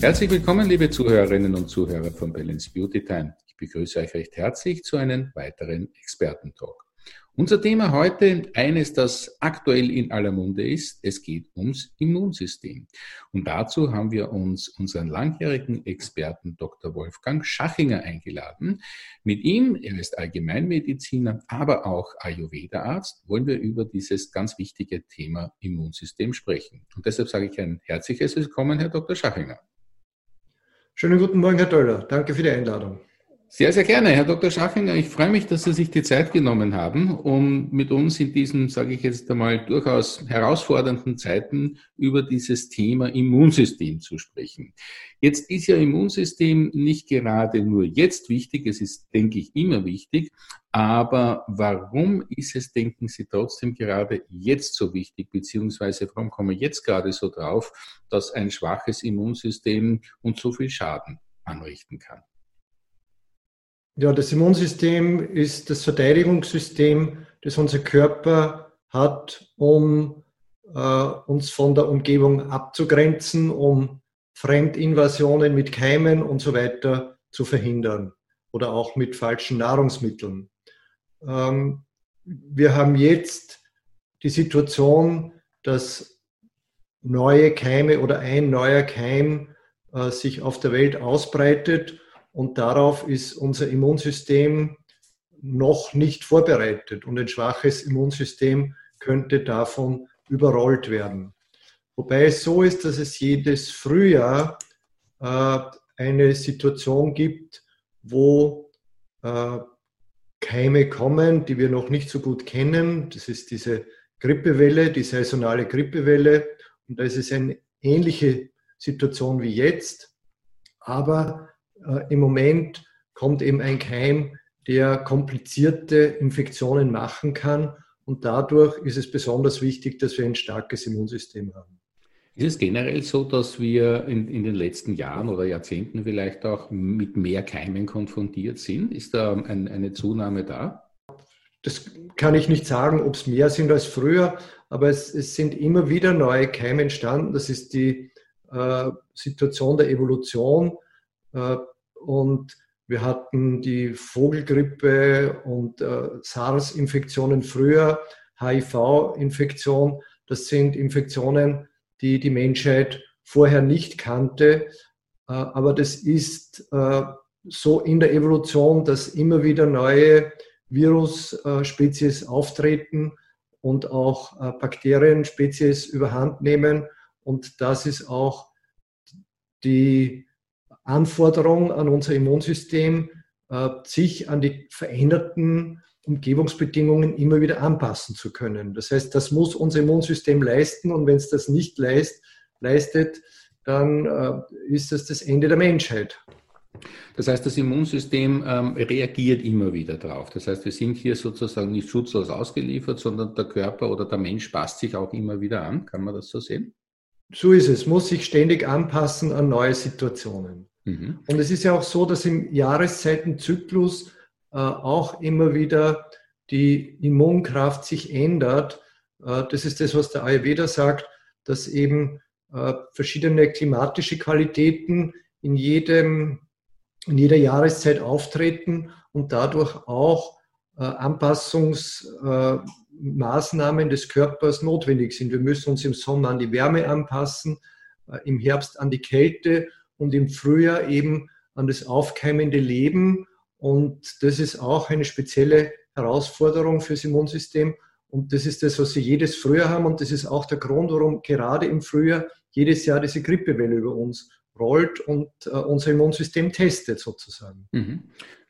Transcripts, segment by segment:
Herzlich willkommen, liebe Zuhörerinnen und Zuhörer von Balance Beauty Time. Ich begrüße euch recht herzlich zu einem weiteren Expertentalk. Unser Thema heute, eines, das aktuell in aller Munde ist, es geht ums Immunsystem. Und dazu haben wir uns unseren langjährigen Experten Dr. Wolfgang Schachinger eingeladen. Mit ihm, er ist Allgemeinmediziner, aber auch Ayurveda-Arzt, wollen wir über dieses ganz wichtige Thema Immunsystem sprechen. Und deshalb sage ich ein herzliches Willkommen, Herr Dr. Schachinger. Schönen guten Morgen, Herr Döller. Danke für die Einladung. Sehr, sehr gerne, Herr Dr. Schachinger. Ich freue mich, dass Sie sich die Zeit genommen haben, um mit uns in diesen, sage ich jetzt einmal, durchaus herausfordernden Zeiten über dieses Thema Immunsystem zu sprechen. Jetzt ist ja Immunsystem nicht gerade nur jetzt wichtig, es ist, denke ich, immer wichtig, aber warum ist es, denken Sie, trotzdem gerade jetzt so wichtig, beziehungsweise warum kommen wir jetzt gerade so drauf, dass ein schwaches Immunsystem uns so viel Schaden anrichten kann? Ja, das Immunsystem ist das Verteidigungssystem, das unser Körper hat, um äh, uns von der Umgebung abzugrenzen, um Fremdinvasionen mit Keimen und so weiter zu verhindern oder auch mit falschen Nahrungsmitteln. Ähm, wir haben jetzt die Situation, dass neue Keime oder ein neuer Keim äh, sich auf der Welt ausbreitet und darauf ist unser Immunsystem noch nicht vorbereitet. Und ein schwaches Immunsystem könnte davon überrollt werden. Wobei es so ist, dass es jedes Frühjahr äh, eine Situation gibt, wo äh, Keime kommen, die wir noch nicht so gut kennen. Das ist diese Grippewelle, die saisonale Grippewelle. Und da ist es eine ähnliche Situation wie jetzt. Aber im Moment kommt eben ein Keim, der komplizierte Infektionen machen kann. Und dadurch ist es besonders wichtig, dass wir ein starkes Immunsystem haben. Ist es generell so, dass wir in, in, den letzten Jahren oder Jahrzehnten vielleicht auch mit mehr Keimen konfrontiert sind? Ist da ein, eine Zunahme da? Das kann ich nicht sagen, ob es mehr sind als früher, aber es, es, sind immer wieder neue Keime entstanden. Das ist die äh, Situation der Evolution. Äh, und wir hatten die Vogelgrippe und äh, SARS-Infektionen früher, HIV-Infektion. Das sind Infektionen, die die Menschheit vorher nicht kannte. Äh, aber das ist so in der Evolution, dass immer wieder neue Virusspezies auftreten und auch Bakterienspezies überhand nehmen. Und das ist auch die Anforderung an unser Immunsystem, äh, sich an die veränderten Umgebungsbedingungen immer wieder anpassen zu können. Das heißt, das muss unser Immunsystem leisten und wenn es das nicht leist, leistet, dann äh, ist das das Ende der Menschheit. Das heißt, das Immunsystem ähm, reagiert immer wieder drauf. Das heißt, wir sind hier sozusagen nicht schutzlos ausgeliefert, sondern der Körper oder der Mensch passt sich auch immer wieder an. Kann man das so sehen? So ist es, muss sich ständig anpassen an neue Situationen. Mhm. Und es ist ja auch so, dass im Jahreszeitenzyklus äh, auch immer wieder die Immunkraft sich ändert. Äh, das ist das, was der Ayurveda sagt, dass eben äh, verschiedene klimatische Qualitäten in, jedem, in jeder Jahreszeit auftreten und dadurch auch äh, Anpassungsmaßnahmen äh, des Körpers notwendig sind. Wir müssen uns im Sommer an die Wärme anpassen, äh, im Herbst an die Kälte und im Frühjahr eben an das aufkeimende Leben. Und das ist auch eine spezielle Herausforderung fürs Immunsystem. Und das ist das, was sie jedes Frühjahr haben. Und das ist auch der Grund, warum gerade im Frühjahr jedes Jahr diese Grippewelle über uns rollt und äh, unser Immunsystem testet sozusagen. Mhm.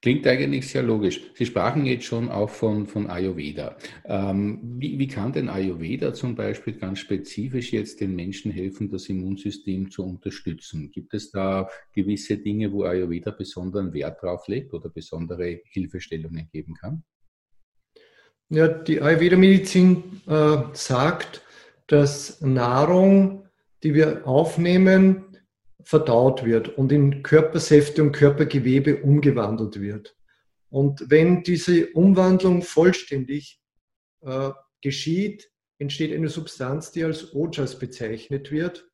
Klingt eigentlich sehr logisch. Sie sprachen jetzt schon auch von, von Ayurveda. Ähm, wie, wie kann denn Ayurveda zum Beispiel ganz spezifisch jetzt den Menschen helfen, das Immunsystem zu unterstützen? Gibt es da gewisse Dinge, wo Ayurveda besonderen Wert drauf legt oder besondere Hilfestellungen geben kann? Ja, die Ayurveda-Medizin äh, sagt, dass Nahrung, die wir aufnehmen, verdaut wird und in Körpersäfte und Körpergewebe umgewandelt wird. Und wenn diese Umwandlung vollständig äh, geschieht, entsteht eine Substanz, die als Ojas bezeichnet wird.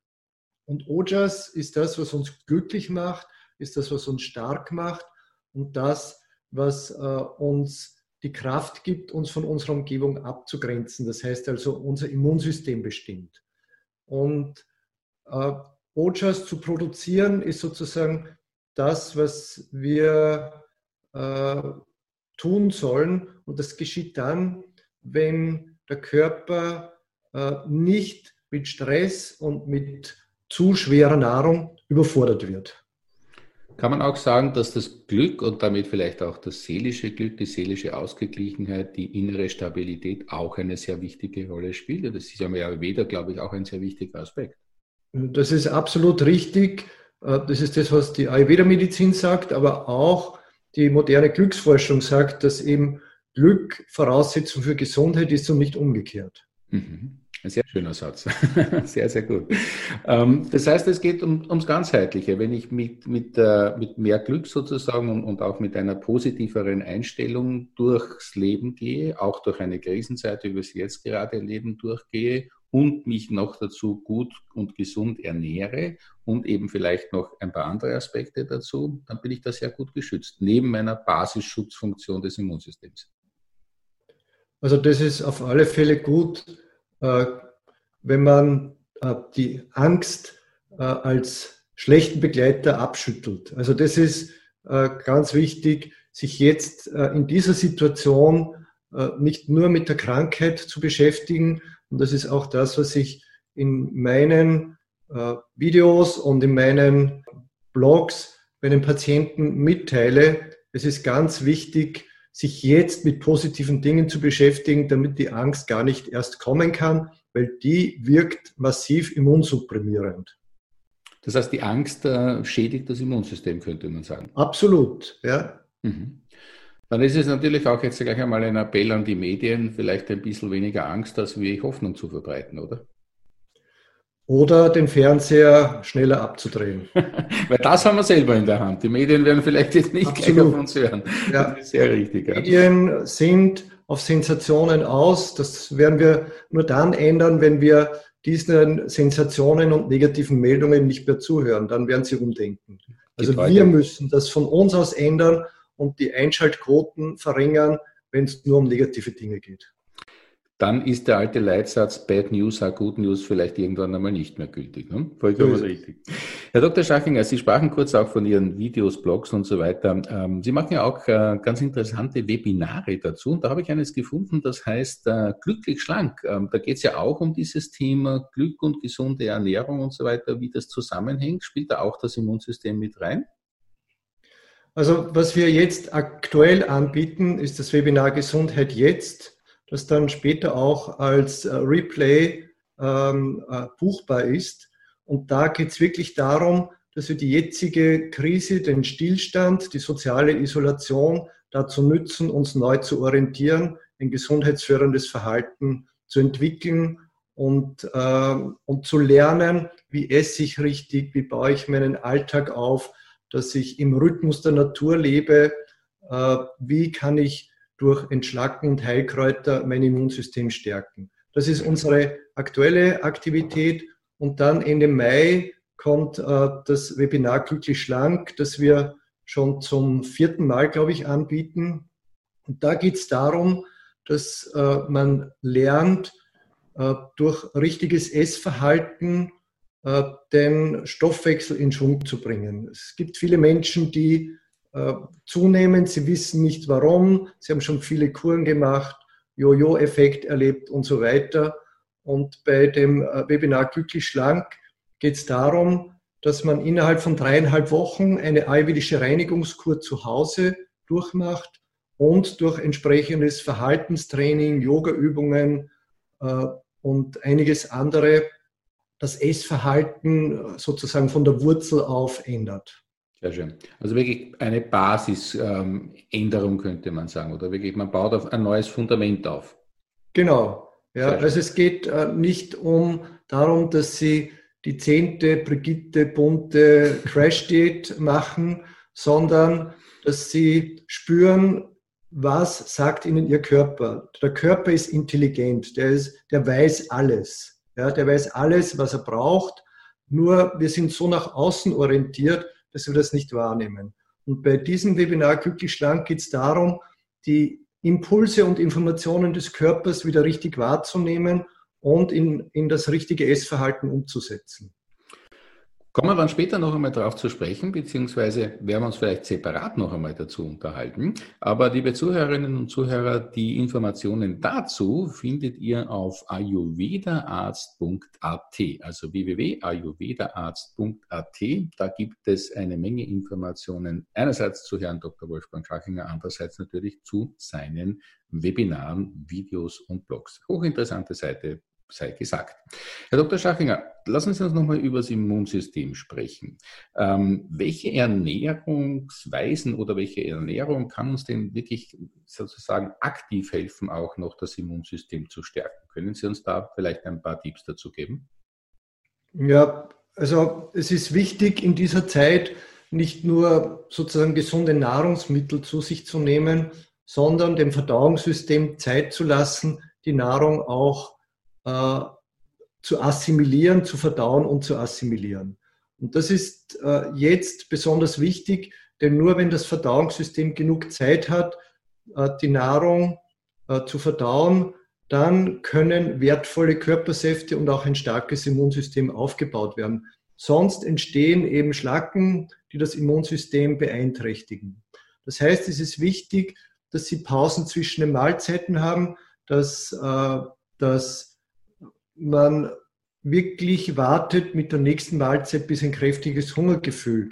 Und Ojas ist das, was uns glücklich macht, ist das, was uns stark macht und das, was äh, uns die Kraft gibt, uns von unserer Umgebung abzugrenzen. Das heißt also, unser Immunsystem bestimmt. Und äh, Ojas zu produzieren ist sozusagen das, was wir äh, tun sollen. Und das geschieht dann, wenn der Körper äh, nicht mit Stress und mit zu schwerer Nahrung überfordert wird. Kann man auch sagen, dass das Glück und damit vielleicht auch das seelische Glück, die seelische Ausgeglichenheit, die innere Stabilität auch eine sehr wichtige Rolle spielt? Das ist ja Ayurveda, glaube ich, auch ein sehr wichtiger Aspekt. Das ist absolut richtig. Äh, das ist das, was die Ayurveda-Medizin sagt, aber auch die moderne Glücksforschung sagt, dass eben Glück Voraussetzung für Gesundheit ist und nicht umgekehrt. Mhm. Ein sehr schöner Satz. sehr, sehr gut. Ähm, das heißt, es geht um, ums Ganzheitliche. Wenn ich mit, mit, äh, mit mehr Glück sozusagen und, und auch mit einer positiveren Einstellung durchs Leben gehe, auch durch eine Krisenzeit, wie wir es jetzt gerade erleben, durchgehe und mich noch dazu gut und gesund ernähre und eben vielleicht noch ein paar andere Aspekte dazu, dann bin ich da sehr gut geschützt, neben meiner Basisschutzfunktion des Immunsystems. Also das ist auf alle Fälle gut, äh, wenn man äh, die Angst äh, als schlechten Begleiter abschüttelt. Also das ist ganz wichtig, sich jetzt in dieser Situation nicht nur mit der Krankheit zu beschäftigen. Und das ist auch das, was ich in meinen Videos und in meinen Blogs meinen Patienten mitteile. Es ist ganz wichtig, sich jetzt mit positiven Dingen zu beschäftigen, damit die Angst gar nicht erst kommen kann, weil die wirkt massiv immunsupprimierend. Das heißt, die Angst äh, schädigt das Immunsystem, könnte man sagen. Absolut, ja. Mhm. Dann ist es natürlich auch jetzt gleich einmal ein Appell an die Medien, vielleicht ein bisschen weniger Angst als wie Hoffnung zu verbreiten, oder? oder den Fernseher schneller abzudrehen. Weil das haben wir selber in der Hand. Die Medien werden vielleicht jetzt nicht Absolut. gleich auf uns hören. Ja. Das ist sehr richtig. Ja. Medien sind auf Sensationen aus. Das werden wir nur dann ändern, wenn wir diesen Sensationen und negativen Meldungen nicht mehr zuhören. Dann werden sie umdenken. Also wir müssen das von uns aus ändern und die Einschaltquoten verringern, wenn es nur um negative Dinge geht dann ist der alte Leitsatz Bad News are Good News vielleicht irgendwann einmal nicht mehr gültig. Ne? Vollkommen so richtig. Herr Dr. Schachinger, Sie sprachen kurz auch von Ihren Videos, Blogs und so weiter. Ähm, Sie machen ja auch äh, ganz interessante Webinare dazu und da habe ich eines gefunden, das heißt äh, Glücklich Schlank. Ähm, da geht es ja auch um dieses Thema Glück und gesunde Ernährung und so weiter, wie das zusammenhängt. Spielt da auch das Immunsystem mit rein? Also was wir jetzt aktuell anbieten, ist das Webinar Gesundheit jetzt das dann später auch als äh, Replay ähm, äh, buchbar ist. Und da geht es wirklich darum, dass wir die jetzige Krise, den Stillstand, die soziale Isolation dazu nützen, uns neu zu orientieren, ein gesundheitsförderndes Verhalten zu entwickeln und, äh, und zu lernen, wie esse ich richtig, wie baue ich meinen Alltag auf, dass ich im Rhythmus der Natur lebe, äh, wie kann ich durch Entschlacken und Heilkräuter mein Immunsystem stärken. Das ist unsere aktuelle Aktivität. Und dann Ende Mai kommt äh, das Webinar Glücklich Schlank, das wir schon zum vierten Mal, glaube ich, anbieten. Und da geht es darum, dass äh, man lernt, durch richtiges Essverhalten den Stoffwechsel in Schwung zu bringen. Es gibt viele Menschen, die äh, zunehmend. Sie wissen nicht warum. Sie haben schon viele Kuren gemacht, Jojo-Effekt erlebt und so weiter. Und bei dem äh, Webinar Glücklich Schlank geht es darum, dass man innerhalb von dreieinhalb Wochen eine ayurvedische Reinigungskur zu Hause durchmacht und durch entsprechendes Verhaltenstraining, Yogaübungen äh, und einiges andere das Essverhalten sozusagen von der Wurzel auf ändert. Sehr schön. Also wirklich eine Basisänderung könnte man sagen, oder wirklich, man baut auf ein neues Fundament auf. Genau. Ja, also es geht äh, nicht um darum, dass Sie die zehnte Brigitte bunte Crash Date machen, sondern dass Sie spüren, was sagt Ihnen Ihr Körper? Der Körper ist intelligent, der, ist, der weiß alles. Ja, der weiß alles, was er braucht. Nur wir sind so nach außen orientiert, dass wir das nicht wahrnehmen. Und bei diesem Webinar Glücklich Schlank geht es darum, die Impulse und Informationen des Körpers wieder richtig wahrzunehmen und in, in das richtige Essverhalten umzusetzen. Kommen wir dann später noch einmal darauf zu sprechen, beziehungsweise werden wir uns vielleicht separat noch einmal dazu unterhalten. Aber liebe Zuhörerinnen und Zuhörer, die Informationen dazu findet ihr auf ayurvedaarzt.at, also www.ayurvedaarzt.at. Da gibt es eine Menge Informationen, einerseits zu Herrn Dr. Wolfgang Schachinger, andererseits natürlich zu seinen Webinaren, Videos und Blogs. Hochinteressante Seite, sei gesagt. Herr Dr. Schachinger, lassen Sie uns nochmal über das Immunsystem sprechen. Ähm, welche Ernährungsweisen oder welche Ernährung kann uns denn wirklich sozusagen aktiv helfen, auch noch das Immunsystem zu stärken? Können Sie uns da vielleicht ein paar Tipps dazu geben? Ja, also es ist wichtig in dieser Zeit nicht nur sozusagen gesunde Nahrungsmittel zu sich zu nehmen, sondern dem Verdauungssystem Zeit zu lassen, die Nahrung auch äh, zu assimilieren, zu verdauen und zu assimilieren. Und das ist äh, jetzt besonders wichtig, denn nur wenn das Verdauungssystem genug Zeit hat, äh, die Nahrung äh, zu verdauen, dann können wertvolle Körpersäfte und auch ein starkes Immunsystem aufgebaut werden. Sonst entstehen eben Schlacken, die das Immunsystem beeinträchtigen. Das heißt, es ist wichtig, dass Sie Pausen zwischen den Mahlzeiten haben, dass, äh, dass man wirklich wartet mit der nächsten Mahlzeit, bis ein kräftiges Hungergefühl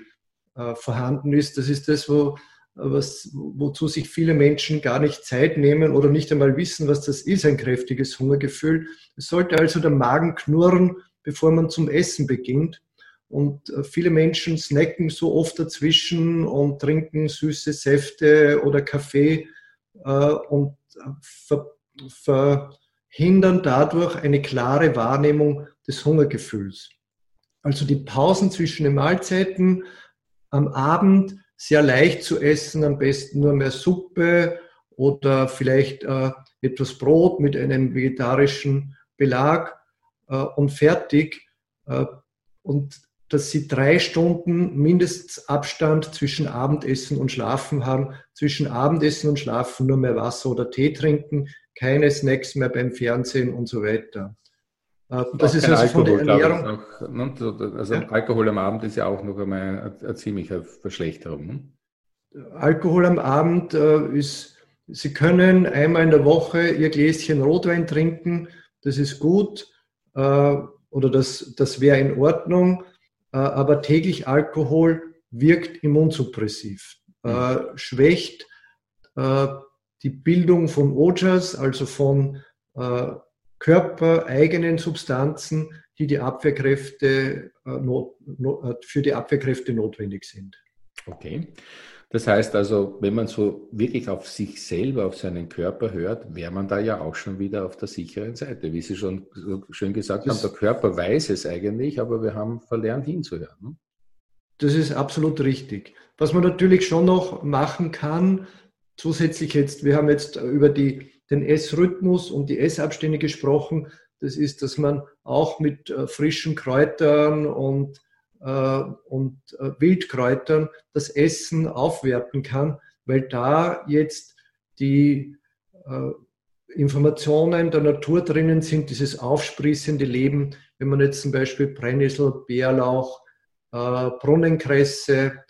äh, vorhanden ist. Das ist das, wo, was, wozu sich viele Menschen gar nicht Zeit nehmen oder nicht einmal wissen, was das ist, ein kräftiges Hungergefühl. Es sollte also der Magen knurren, bevor man zum Essen beginnt. Und äh, viele Menschen snacken so oft dazwischen und trinken süße Säfte oder Kaffee äh, und äh, ver, ver, hindern dadurch eine klare Wahrnehmung des Hungergefühls. Also die Pausen zwischen den Mahlzeiten am Abend sehr leicht zu essen, am besten nur mehr Suppe oder vielleicht äh, etwas Brot mit einem vegetarischen Belag äh, und fertig. Äh, und dass sie drei Stunden mindestens Abstand zwischen Abendessen und Schlafen haben. Zwischen Abendessen und Schlafen nur mehr Wasser oder Tee trinken, keine Snacks mehr beim Fernsehen und so weiter. Äh, das ist also Alkohol, von der Ernährung. Auch, ne? Also ja. Alkohol am Abend ist ja auch noch einmal eine, eine ziemliche Verschlechterung. Ne? Alkohol am Abend äh, ist, Sie können einmal in der Woche Ihr Gläschen Rotwein trinken, das ist gut äh, oder das, das wäre in Ordnung, aber täglich Alkohol wirkt immunsuppressiv, mhm. schwächt die Bildung von Ojas, also von äh, körpereigenen Substanzen, die, die Abwehrkräfte, äh, not, not, äh, für die Abwehrkräfte notwendig sind. Okay. Das heißt also, wenn man so wirklich auf sich selber, auf seinen Körper hört, wäre man da ja auch schon wieder auf der sicheren Seite. Wie Sie schon so schön gesagt das, haben, der Körper weiß es eigentlich, aber wir haben verlernt hinzuhören. Ne? Das ist absolut richtig. Was man natürlich schon noch machen kann, zusätzlich jetzt, wir haben jetzt über die, den Essrhythmus und die Essabstände gesprochen. Das ist, dass man auch mit äh, frischen Kräutern und, äh, und äh, Wildkräutern das Essen aufwerten kann, weil da jetzt die äh, Informationen der Natur drinnen sind, dieses aufsprießende Leben. Wenn man jetzt zum Beispiel Brennnessel, Bärlauch, äh, Brunnenkresse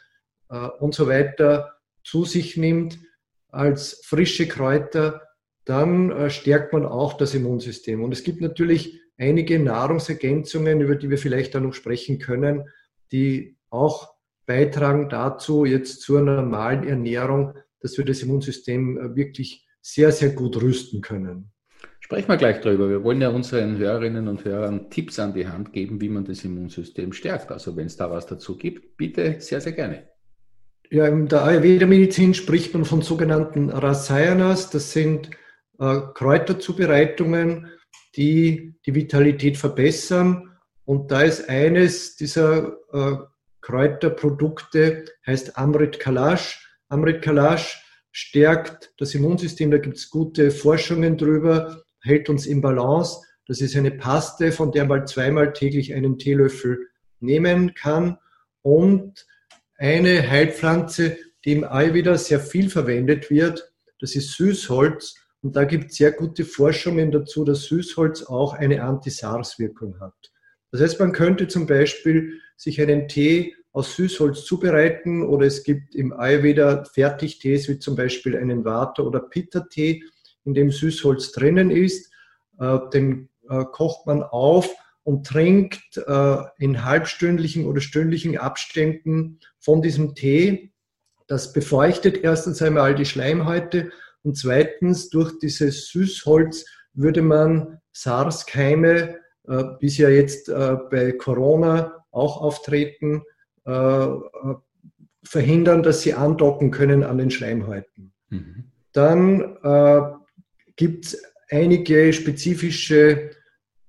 äh, und so weiter zu sich nimmt, als frische Kräuter, dann äh, stärkt man auch das Immunsystem. Und es gibt natürlich einige Nahrungsergänzungen, über die wir vielleicht auch noch sprechen können, die auch beitragen dazu, jetzt zur normalen Ernährung, dass wir das Immunsystem äh, wirklich sehr, sehr gut rüsten können. Sprechen wir gleich drüber. Wir wollen ja unseren Hörerinnen und Hörern Tipps an die Hand geben, wie man das Immunsystem stärkt. Also wenn es da was dazu gibt, bitte sehr, sehr gerne. Ja, in der Ayurveda-Medizin spricht man von sogenannten Rasayanas. Das sind äh, Kräuterzubereitungen, die die Vitalität verbessern. Und da ist eines dieser äh, Kräuterprodukte, heißt Amrit Kalash. Amrit Kalash stärkt das Immunsystem. Da gibt es gute Forschungen drüber, hält uns im Balance. Das ist eine Paste, von der man zweimal täglich einen Teelöffel nehmen kann. Und eine Heilpflanze, die im Ayurveda sehr viel verwendet wird, das ist Süßholz. Und da gibt es sehr gute Forschungen dazu, dass Süßholz auch eine Anti-SARS-Wirkung hat. Das heißt, man könnte zum Beispiel sich einen Tee aus Süßholz zubereiten oder es gibt im Ayurveda Fertigtees wie zum Beispiel einen Vata- oder Pitta-Tee, in dem Süßholz drinnen ist. Äh, den äh, kocht man auf und trinkt äh, in halbstündlichen oder stündlichen Abständen von diesem Tee. Das befeuchtet erstens einmal die Schleimhäute und zweitens durch dieses Süßholz würde man SARS-Keime, wie sie ja jetzt bei Corona auch auftreten, äh, verhindern, dass sie andocken können an den Schleimhäuten. Mhm. Dann äh, gibt es einige spezifische äh,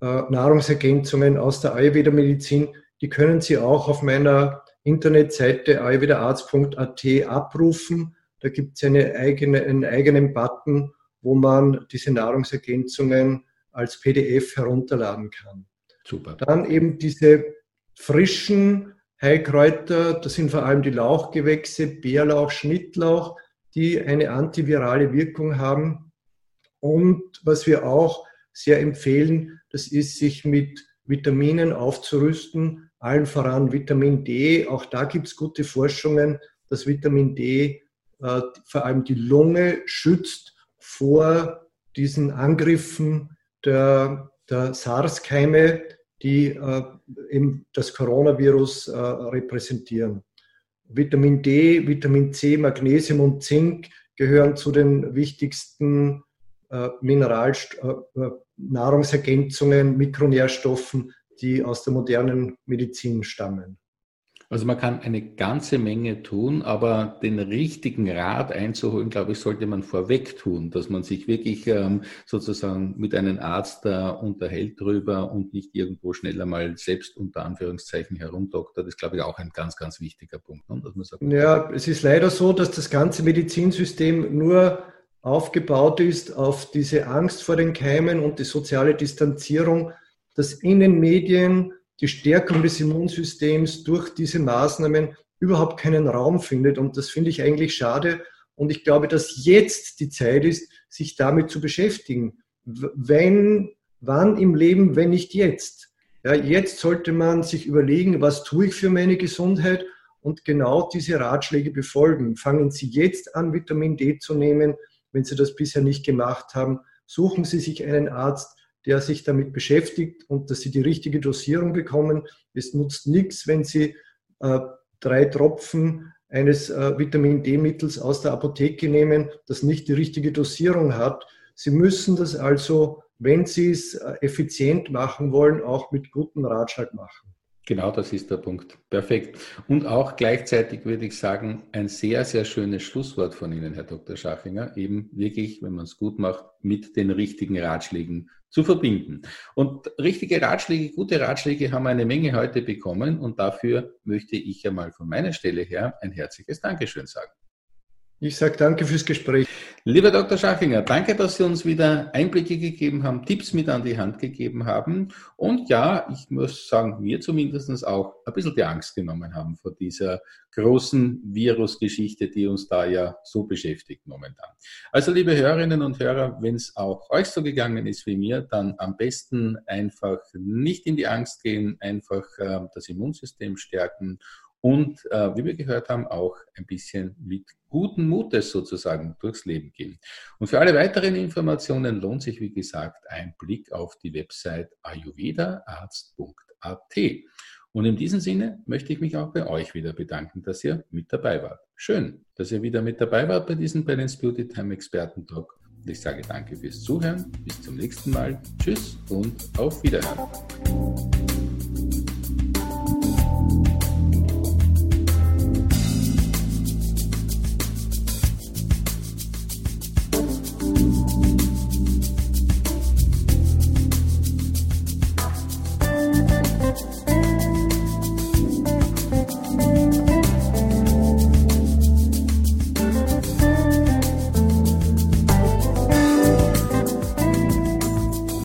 Nahrungsergänzungen aus der Ayurveda-Medizin, die können Sie auch auf meiner Internetseite ayurvedaarzt.at abrufen. Da gibt es eine eigene, einen eigenen Button, wo man diese Nahrungsergänzungen als PDF herunterladen kann. Super. Dann eben diese frischen Heilkräuter, das sind vor allem die Lauchgewächse, Bärlauch, Schnittlauch, die eine antivirale Wirkung haben. Und was wir auch sehr empfehlen, das ist, sich mit Vitaminen aufzurüsten, allen voran Vitamin D. Auch da gibt es gute Forschungen, dass Vitamin D äh, vor allem die Lunge schützt vor diesen Angriffen der, der SARS-Keime, die äh, eben das Coronavirus äh, repräsentieren. Vitamin D, Vitamin C, Magnesium und Zink gehören zu den wichtigsten Mineral äh, äh, Nahrungsergänzungen, Mikronährstoffen, die aus der modernen Medizin stammen. Also man kann eine ganze Menge tun, aber den richtigen Rat einzuholen, glaube ich, sollte man vorweg tun, dass man sich wirklich ähm, sozusagen mit einem Arzt da unterhält drüber und nicht irgendwo schneller mal selbst unter Anführungszeichen herumdoktert. Das ist, glaube ich, auch ein ganz, ganz wichtiger Punkt. Ne? Dass man sagt, ja, es ist leider so, dass das ganze Medizinsystem nur aufgebaut ist auf diese Angst vor den Keimen und die soziale Distanzierung, dass in den Medien die Stärkung des Immunsystems durch diese Maßnahmen überhaupt keinen Raum findet. Und das finde ich eigentlich schade. Und ich glaube, dass jetzt die Zeit ist, sich damit zu beschäftigen. Wenn, wann im Leben, wenn nicht jetzt? Ja, jetzt sollte man sich überlegen, was tue ich für meine Gesundheit und genau diese Ratschläge befolgen. Fangen Sie jetzt an, Vitamin D zu nehmen, wenn Sie das bisher nicht gemacht haben. Suchen Sie sich einen Arzt, der sich damit beschäftigt und dass sie die richtige Dosierung bekommen. Es nutzt nichts, wenn sie äh, drei Tropfen eines äh, Vitamin D-Mittels aus der Apotheke nehmen, das nicht die richtige Dosierung hat. Sie müssen das also, wenn Sie es äh, effizient machen wollen, auch mit gutem Ratschlag machen. Genau, das ist der Punkt. Perfekt. Und auch gleichzeitig würde ich sagen, ein sehr, sehr schönes Schlusswort von Ihnen, Herr Dr. Schachinger, eben wirklich, wenn man es gut macht, mit den richtigen Ratschlägen zu verbinden. Und richtige Ratschläge, gute Ratschläge haben eine Menge heute bekommen und dafür möchte ich ja mal von meiner Stelle her ein herzliches Dankeschön sagen. Ich sage danke fürs Gespräch. Lieber Dr. Schachinger, danke, dass Sie uns wieder Einblicke gegeben haben, Tipps mit an die Hand gegeben haben. Und ja, ich muss sagen, mir zumindest auch ein bisschen die Angst genommen haben vor dieser großen Virusgeschichte, die uns da ja so beschäftigt momentan. Also liebe Hörerinnen und Hörer, wenn es auch euch so gegangen ist wie mir, dann am besten einfach nicht in die Angst gehen, einfach äh, das Immunsystem stärken und äh, wie wir gehört haben, auch ein bisschen mit guten Mutes sozusagen durchs Leben gehen. Und für alle weiteren Informationen lohnt sich, wie gesagt, ein Blick auf die Website ayurvedaarzt.at. Und in diesem Sinne möchte ich mich auch bei euch wieder bedanken, dass ihr mit dabei wart. Schön, dass ihr wieder mit dabei wart bei diesem Balance Beauty Time Experten Talk. Und ich sage danke fürs Zuhören. Bis zum nächsten Mal. Tschüss und auf Wiederhören.